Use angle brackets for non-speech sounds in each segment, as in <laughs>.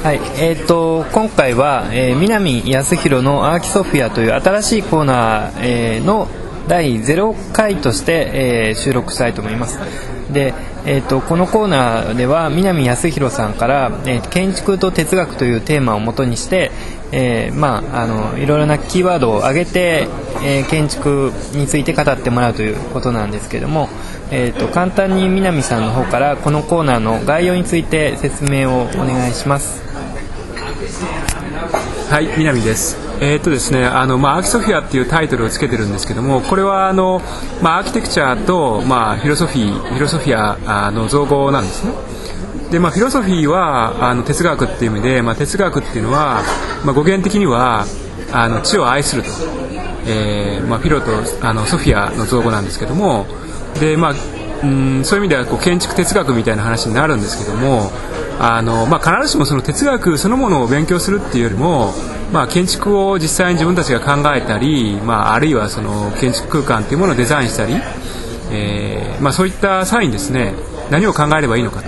はい、えー、と今回は、えー、南康弘の「アーキソフィア」という新しいコーナー、えー、の第0回として、えー、収録したいと思います。で、えーと、このコーナーでは南康弘さんから、えー、建築と哲学というテーマをもとにして、えー、まあ、あのいろいろなキーワードを挙げて、えー、建築について語ってもらうということなんですけども、えーと、簡単に南さんの方からこのコーナーの概要について説明をお願いします。はい南です。えー、っとですねあの、まあ、アーキソフィアっていうタイトルをつけてるんですけどもこれはあの、まあ、アーキテクチャと、まあ、フィロソフィーフィロソフィアの造語なんですね。で、まあ、フィロソフィーはあの哲学っていう意味で、まあ、哲学っていうのは、まあ、語源的にはあの地を愛すると、えーまあ、フィロとあのソフィアの造語なんですけどもで、まあ、うんそういう意味ではこう建築哲学みたいな話になるんですけどもあの、まあ、必ずしもその哲学そのものを勉強するっていうよりも、まあ、建築を実際に自分たちが考えたり、まあ、あるいはその建築空間というものをデザインしたり、えーまあ、そういった際にですね。何を考えればいいのか、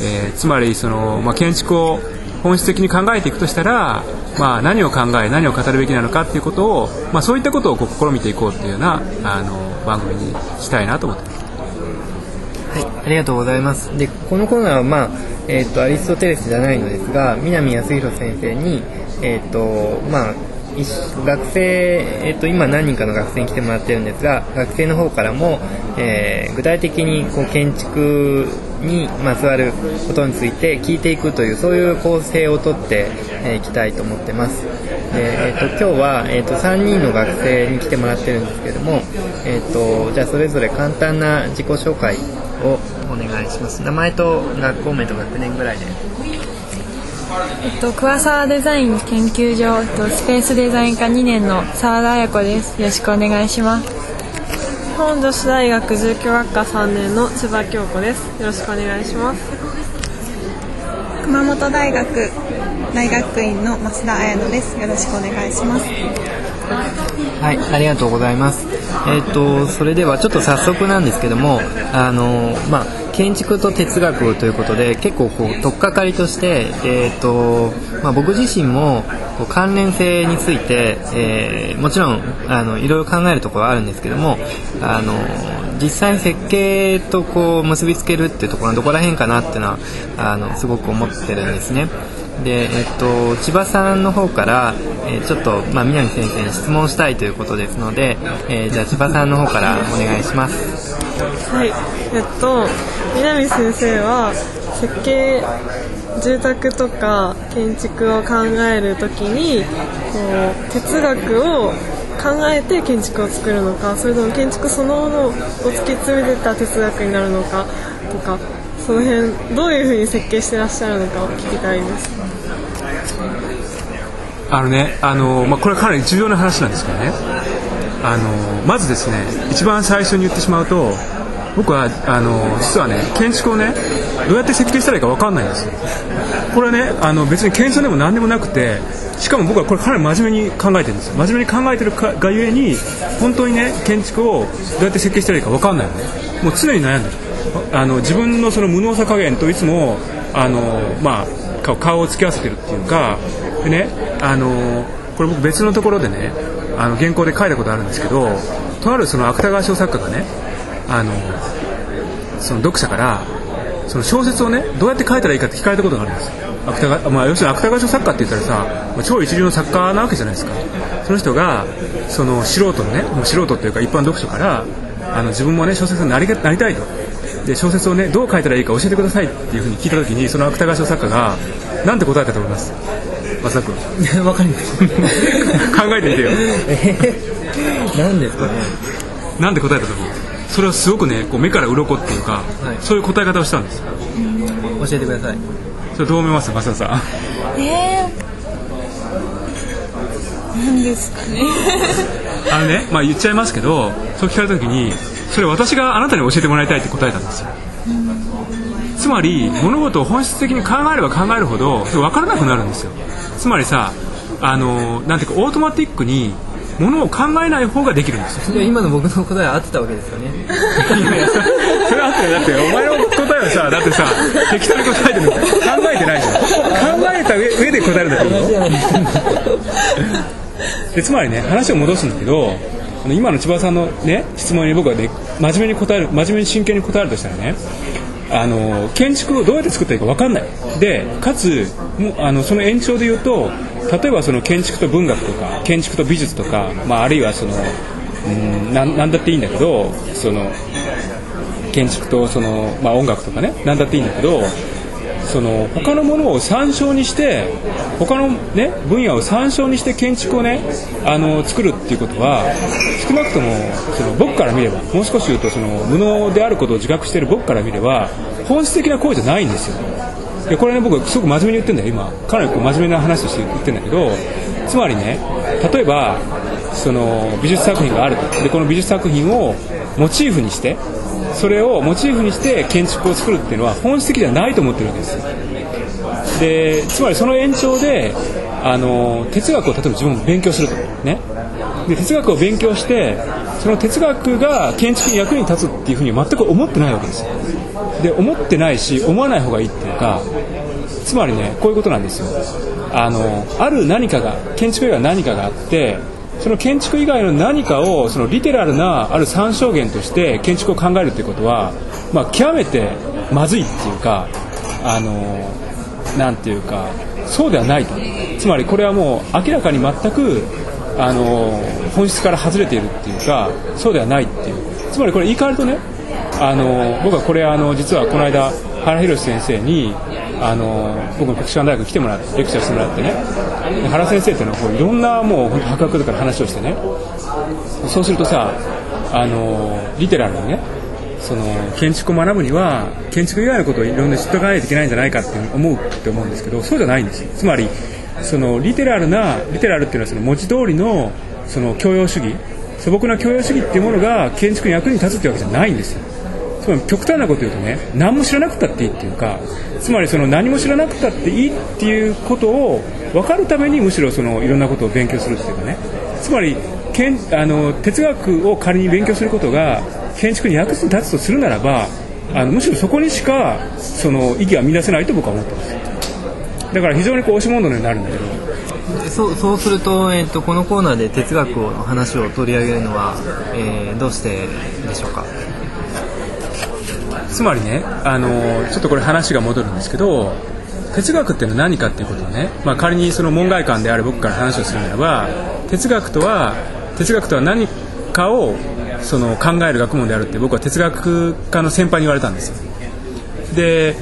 えー、つまりその、まあ、建築を本質的に考えていくとしたら、まあ、何を考え何を語るべきなのかということを、まあ、そういったことをこう試みていこうというようなあの番組にしたいなと思ってます。はい、ありがとうございます。で、このコーナーは、まあ、えっ、ー、と、アリストテレスじゃないのですが、南康弘先生に、えっ、ー、と、まあ、学生、えっと、今何人かの学生に来てもらってるんですが学生の方からも、えー、具体的にこう建築にまつわることについて聞いていくというそういう構成をとってい、えー、きたいと思ってます。で、えーと、今日は、えーと、3人の学生に来てもらってるんですけども、えーと、じゃあそれぞれ簡単な自己紹介をお願いします。名前と学校名と学年ぐらいで。えっと、桑沢デザイン研究所、えっと、スペースデザイン科2年の澤田彩子です。よろしくお願いします。日本女子大学住居学科3年の千葉京子です。よろしくお願いします。熊本大学大学院の増田彩乃です。よろしくお願いします。はい、ありがとうございます。えっ、ー、とそれではちょっと早速なんですけども、あのまあ建築と哲学ということで結構こう取っかかりとして、えーとまあ、僕自身もこう関連性について、えー、もちろんあのいろいろ考えるところはあるんですけどもあの実際に設計とこう結びつけるっていうところはどこら辺かなっていうのはあのすごく思ってるんですね。で、えっと、千葉さんの方から、えー、ちょっと、まあ、南先生に質問したいということですので、えー、じゃあ千葉さんの方からお願いします。はい、えっと南先生は設計住宅とか建築を考えるときにこう哲学を考えて建築を作るのかそれとも建築そのものを突き詰めてた哲学になるのかとかその辺どういうふうに設計してらっしゃるのかを聞きたいです。あのねあの、まあ、これはかなり重要な話なんですけどね。あのまずですね一番最初に言ってしまうと僕はあの実はね建築をねどうやって設計したらいいか分かんないんですよ。これはねあの別に謙遜でも何でもなくてしかも僕はこれかなり真面目に考えてるんですよ。真面目に考えてるがゆえに本当にね建築をどうやって設計したらいいか分かんないよね。もう常に悩んでる。あの自分のその無能さ加減といつもあの、まあ、顔を突き合わせてるっていうかでねあのこれ僕別のところでねあの原稿で書いたことあるんですけどとあるその芥川賞作家がねあのその読者からその小説をねどうやって書いたらいいかって聞かれたことがあるんです。芥川、まあ、要するに芥川賞作家って言ったらさ、超一流の作家なわけじゃないですか。その人がその素人のねもう素人っていうか一般読書からあの自分もね小説になりなりたいと。で小説をねどう書いたらいいか教えてくださいっていうふうに聞いた時にその芥川賞作家がなんて答えたと思います？松田君。<laughs> わかります <laughs> 考えてみてよ。何ですかね。なんて答えたと思う？それはすごくねこう目から鱗っていうか、はい、そういう答え方をしたんです。教えてください。それどう思います？増田さん。えー、何ですかね。あのね、まあ、言っちゃいますけどそう聞かれた時にそれ私があなたに教えてもらいたいって答えたんですよ。つまり物事を本質的に考えれば考えるほど分からなくなるんですよ。つまりさあのなんていうかオートマティックにものを考えない方ができるんですよ。今の僕の答えは合ってたわけですよね。いやいやそれは合ってだってお前の答えはさだってさ適当に答えてる考えてないじゃん。考えた上上で答えるんだけどでつまりね話を戻すんだけどあの今の千葉さんのね質問に僕はね真面目に答える真面目に真剣に答えるとしたらねあの建築をどうやって作ったらいいか分かんない。でかつもあのその延長で言うと例えばその建築と文学とか建築と美術とか、まあ、あるいはそのうんなんだっていいんだけどその建築とその、まあ、音楽とかねなんだっていいんだけどその他のものを参照にして他の、ね、分野を参照にして建築をねあの作るっていうことは少なくともその僕から見ればもう少し言うとその無能であることを自覚している僕から見れば本質的な行為じゃないんですよ。でこれね僕すごく真面目に言ってるんだよ。今かなりこう真面目な話として言ってるんだけどつまりね例えばその美術作品があると。でこの美術作品をモチーフにしてそれをモチーフにして建築を作るっていうのは本質的ではないと思ってるわけです。でつまりその延長であの哲学を例えば自分も勉強するとね。で哲学を勉強してその哲学が建築に役に立つっていうふうに全く思ってないわけです。よで思ってないし思わない方がいいっていうかつまりねこういうことなんですよ。あのある何かが建築以外何かがあってその建築以外の何かをそのリテラルなある参照源として建築を考えるということは、まあ、極めてまずいっていうかあのなんていうかそうではないと。つまりこれはもう明らかに全くあの本質から外れているっていうかそうではないっていう。つまりこれ言い換えるとねあの僕はこれあの実はこの間原宏先生にあの僕の国士舘大学来てもらってレクチャーしてもらってね。原先生っていうのはいろんなもう本当博学だから話をしてね。そうするとさあのリテラルにねその建築を学ぶには建築以外のことをいろんな知っておかないといけないんじゃないかって思うって思うんですけどそうじゃないんですつまりそのリテラルなリテラルっていうのはその文字通りのその教養主義。素朴な教養主義っていうものが建築に役に立つってわけじゃないんですよ。つまり極端なこと言うとね何も知らなくたっていいっていうかつまりその何も知らなくたっていいっていうことを分かるためにむしろそのいろんなことを勉強するっていうかね。つまりけんあの哲学を仮に勉強することが建築に役に立つとするならばあのむしろそこにしかその意義は見出せないと僕は思ってます。だから非常にこう押し問答になるんだけど。そうそうすると,、えーと、このコーナーで哲学の話を取り上げるのは、えー、どうしてでしょうか？つまりねあのちょっとこれ話が戻るんですけど哲学っていうのは何かっていうことをね、まあ、仮にその門外漢である僕から話をするならば哲学とは哲学とは何かをその考える学問であるって僕は哲学家の先輩に言われたんですよ。で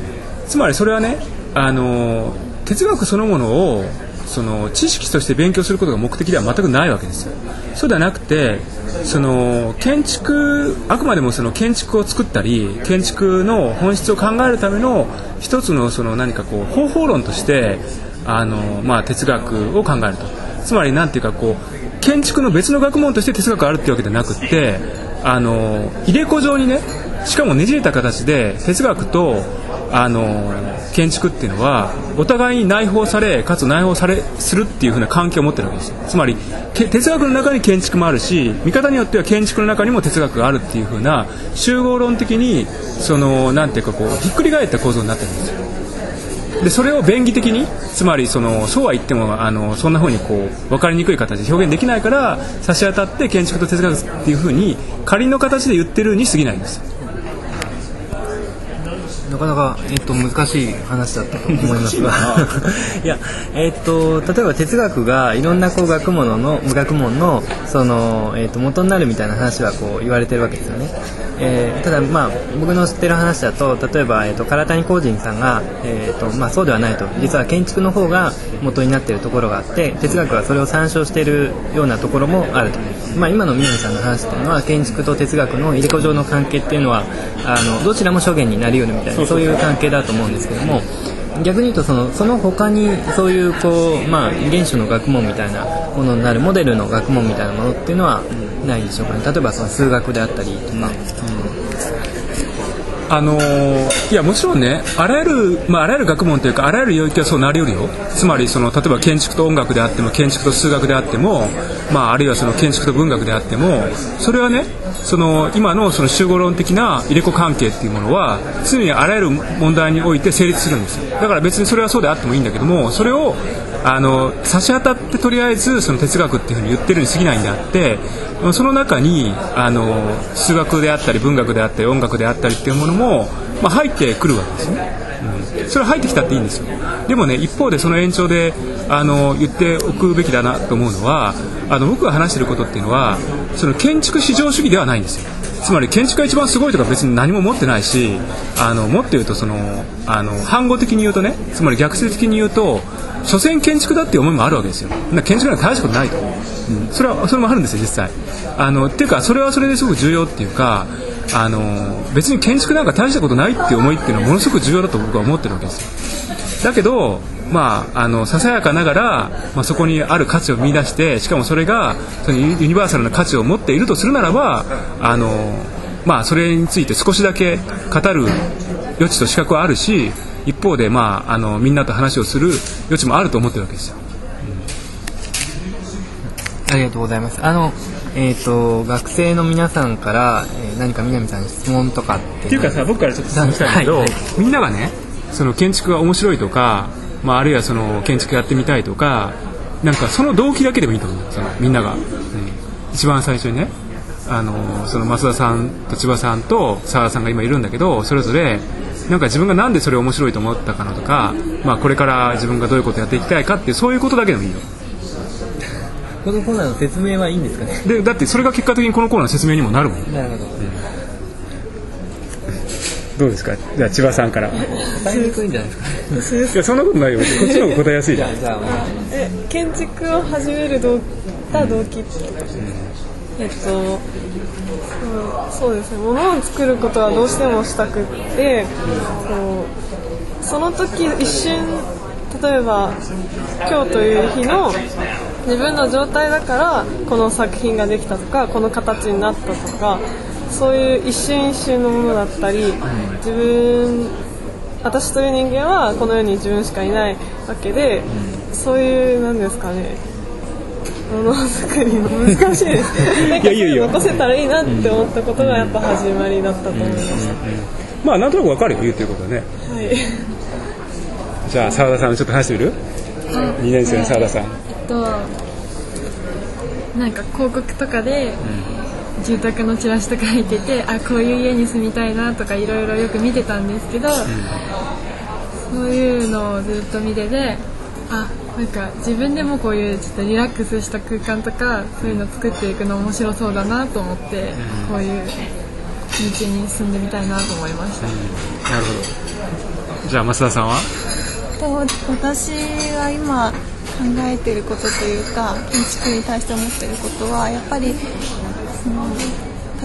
つまりそれはねあの哲学そのものをその知識として勉強することが目的では全くないわけですよ。そうではなくてその建築あくまでもその建築を作ったり建築の本質を考えるための一つのその何かこう方法論としてあの、まあ、哲学を考えると。つまり何ていうかこう建築の別の学問として哲学があるっていうわけじゃなくってあの入れ子状にねしかもねじれた形で哲学とあの建築っていうのはお互いに内包されかつ内包されするっていう風な関係を持ってるわけですつまり哲学の中に建築もあるし見方によっては建築の中にも哲学があるっていう風な集合論的にそのなんていうかこうひっくり返った構造になってるんですよ。でそれを便宜的につまりそのそうは言ってもあのそんな風にこう分かりにくい形で表現できないから差し当たって建築と哲学っていう風に仮の形で言ってるに過ぎないんですなかなか、えっと、難しい話だったと思いますが。<laughs> いや、えっと、例えば哲学がいろんなこう学問の学問のその、えっと、元になるみたいな話はこう言われてるわけですよね。えー、ただ、まあ、僕の知ってる話だと例えば、えーと、唐谷光人さんが、えーとまあ、そうではないと。実は建築の方が元になっているところがあって哲学はそれを参照しているようなところもあると、まあ、今の南さんの話っていうのは建築と哲学の入れ子状の関係っていうのはあのどちらも諸言になりうるみたいなそういう関係だと思うんですけども逆に言うとそのその他にそういうこう、まあ、原種の学問みたいなものになるモデルの学問みたいなものっていうのはないでしょうかね。例えばその数学であったりとか、あのーいやもちろんねあらゆる、まあ、あらゆる学問というかあらゆる領域はそうなり得るよ。つまりその例えば建築と音楽であっても建築と数学であっても、まあ、あるいはその建築と文学であってもそれはねその今のその集合論的な入れ子関係っていうものは常にあらゆる問題において成立するんですよ。だから別にそれはそうであってもいいんだけどもそれをあの差し当たってとりあえずその哲学っていうふうに言ってるに過ぎないんであってその中にあの数学であったり文学であったり音楽であったりっていうものも、まあ、入ってくるわけですよね。うん、それは入ってきたっていいんですよ。でもね一方でその延長であの言っておくべきだなと思うのはあの僕が話してることっていうのはその建築至上主義ではないんですよ。つまり建築が一番すごいとか別に何も持ってないしあのもっと言うとそのあの反語的に言うとねつまり逆説的に言うと所詮建築だっていう思いもあるわけですよ。建築なんて大したことないと、うん、それはそれもあるんですよ実際。あのっていうかそれはそれですごく重要っていうかあの別に建築なんか大したことないっていう思いっていうのはものすごく重要だと僕は思ってるわけですよ。だけどまあ、あのささやかながら、まあ、そこにある価値を見出してしかもそれがそのユニバーサルな価値を持っているとするならばあの、まあ、それについて少しだけ語る余地と資格はあるし一方で、まあ、あのみんなと話をする余地もあると思ってるわけですよ。ありがとうございます。あの、えっ、と、学生の皆さんから、えー何か南さんに質問とかって。っていうかさ僕からちょっと質問したいんだけど、はいはいみんながねその建築が面白いとか、まあ、あるいはその建築やってみたいとかなんかその動機だけでもいいと思う。そのみんなが、うん。一番最初にねあのその増田さんと千葉さんと澤田さんが今いるんだけどそれぞれなんか自分がなんでそれを面白いと思ったかなとか、まあ、これから自分がどういうことやっていきたいかってそういうことだけでもいいよこのコーナーの説明はいいんですかね？でだってそれが結果的にこのコーナーの説明にもなるもん。なるほど。どうですか？じゃあ千葉さんから。い答えにくいんじゃないですか。やそんなことないよ。こっちの方が答えやすいじゃん。<laughs> じゃあ、え建築を始める動た動機ってことですか？えっとそうそうですね。物を作ることはどうしてもしたくってこうその時一瞬例えば今日という日の自分の状態だからこの作品ができたとかこの形になったとかそういう一瞬一瞬のものだったり自分私という人間はこの世に自分しかいないわけでそういうなんですかねものづくりの難しいです。なんかいやいや。いや残せたらいいなって思ったことがやっぱ始まりだったと思いましまあなんとなくわかるよ言ってることはね。た、はい。じゃあ澤田さんちょっと話してみる？2年生の澤田さん。えっとなんか広告とかで住宅のチラシとか入っててあこういう家に住みたいなとかいろいろよく見てたんですけど、そういうのをずっと見ててあなんか自分でもこういうちょっとリラックスした空間とかそういうの作っていくの面白そうだなと思って、こういう道に進んでみたいなと思いました。なるほど。じゃあ増田さんは？と私は今考えてることというか建築に対して思ってることはやっぱり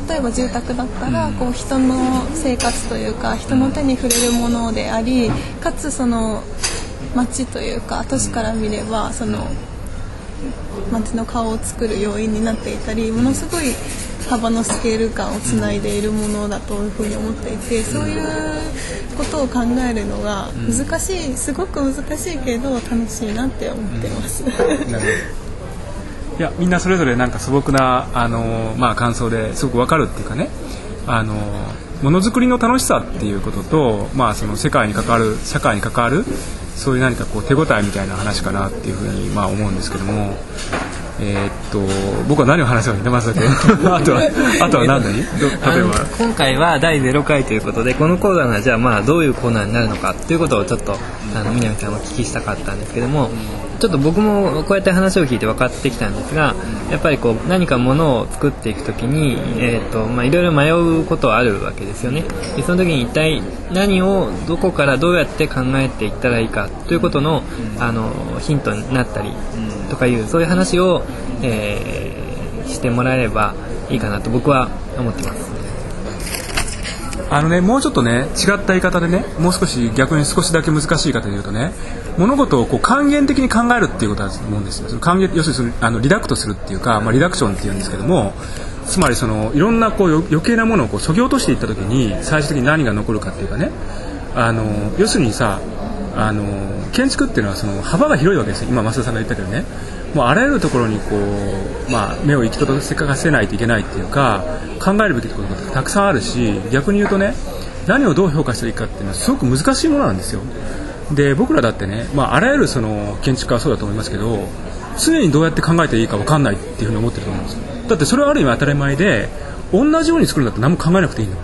例えば住宅だったらこう人の生活というか人の手に触れるものでありかつその街というか都市から見ればその街の顔を作る要因になっていたりものすごい幅のスケール感をつないでいるものだというふうに思っていてそういうことを考えるのが難しいすごく難しいけど楽しいなって思ってます。いやみんなそれぞれなんか素朴なあの、まあ、感想ですごくわかるっていうかね。あのものづくりの楽しさっていうことと、まあ、その世界に関わる社会に関わるそういう何かこう手応えみたいな話かなっていうふうにまあ思うんですけども。えーっと僕は何を話せばいいんだまさか。<laughs> あとはあとは何だにどあの例えば。今回は第0回ということでこのコーナーがじゃあまあどういうコーナーになるのかということをちょっとあの南さんお聞きしたかったんですけどもちょっと僕もこうやって話を聞いて分かってきたんですがやっぱりこう何かものを作っていくときに、えーとまあ、いろいろ迷うことはあるわけですよね。でその時に一体何をどこからどうやって考えていったらいいかということのあのヒントになったりとかいうそういう話を、えーしてもらえればいいかなと僕は思ってます。あのねもうちょっとね違った言い方でねもう少し逆に少しだけ難しい言い方で言うとね物事をこう還元的に考えるっていうことだと思うんですよ。その還元要するにあのリダクトするっていうか、まあ、リダクションっていうんですけどもつまりそのいろんなこう余計なものをこう削ぎ落としていった時に最終的に何が残るかっていうかねあの要するにさあの建築っていうのはその幅が広いわけですよ。今増田さんが言ったけどね。もうあらゆるところにこう、まあ、目を行き届かせないといけないっていうか考えるべきことがたくさんあるし逆に言うとね何をどう評価していいかっていうのはすごく難しいものなんですよ。で僕らだってね、まあ、あらゆるその建築家はそうだと思いますけど常にどうやって考えていいか分かんないっていうふうに思ってると思うんですよ。だってそれはある意味当たり前で同じように作るんだって何も考えなくていいの。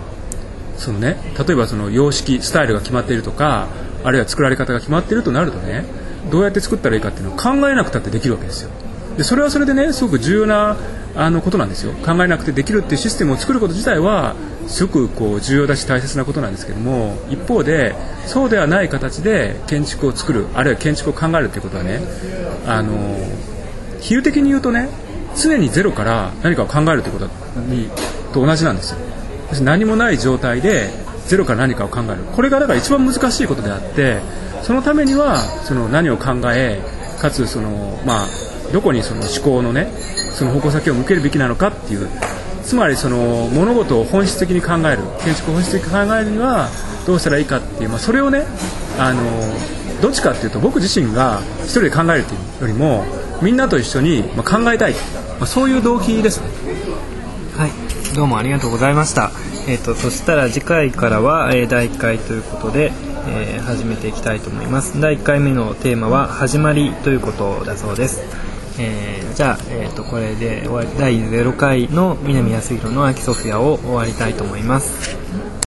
そのね例えばその様式スタイルが決まっているとかあるいは作られ方が決まっているとなるとねどうやって作ったらいいかっていうのを考えなくたってできるわけですよ。でそれはそれでねすごく重要なあのことなんですよ。考えなくてできるっていうシステムを作ること自体はすごくこう重要だし大切なことなんですけども一方でそうではない形で建築を作るあるいは建築を考えるっていうことはねあの比喩的に言うとね常にゼロから何かを考えるということにと同じなんですよ。何もない状態でゼロから何かを考える。これがだから一番難しいことであってそのためにはその何を考えかつその、まあ、どこにその思考のねその方向先を向けるべきなのかっていうつまりその物事を本質的に考える建築を本質的に考えるにはどうしたらいいかっていう、まあ、それをねあのどっちかっていうと僕自身が一人で考えるというよりもみんなと一緒に考えたい、まあ、そういう動機ですね。はいどうもありがとうございました。えっ、とそしたら次回からは、えー第1回ということで、えー始めていきたいと思います。第1回目のテーマは始まりということだそうです。えーじゃあ、えー、とこれで終わり第0回の南康弘の秋ソフィアを終わりたいと思います。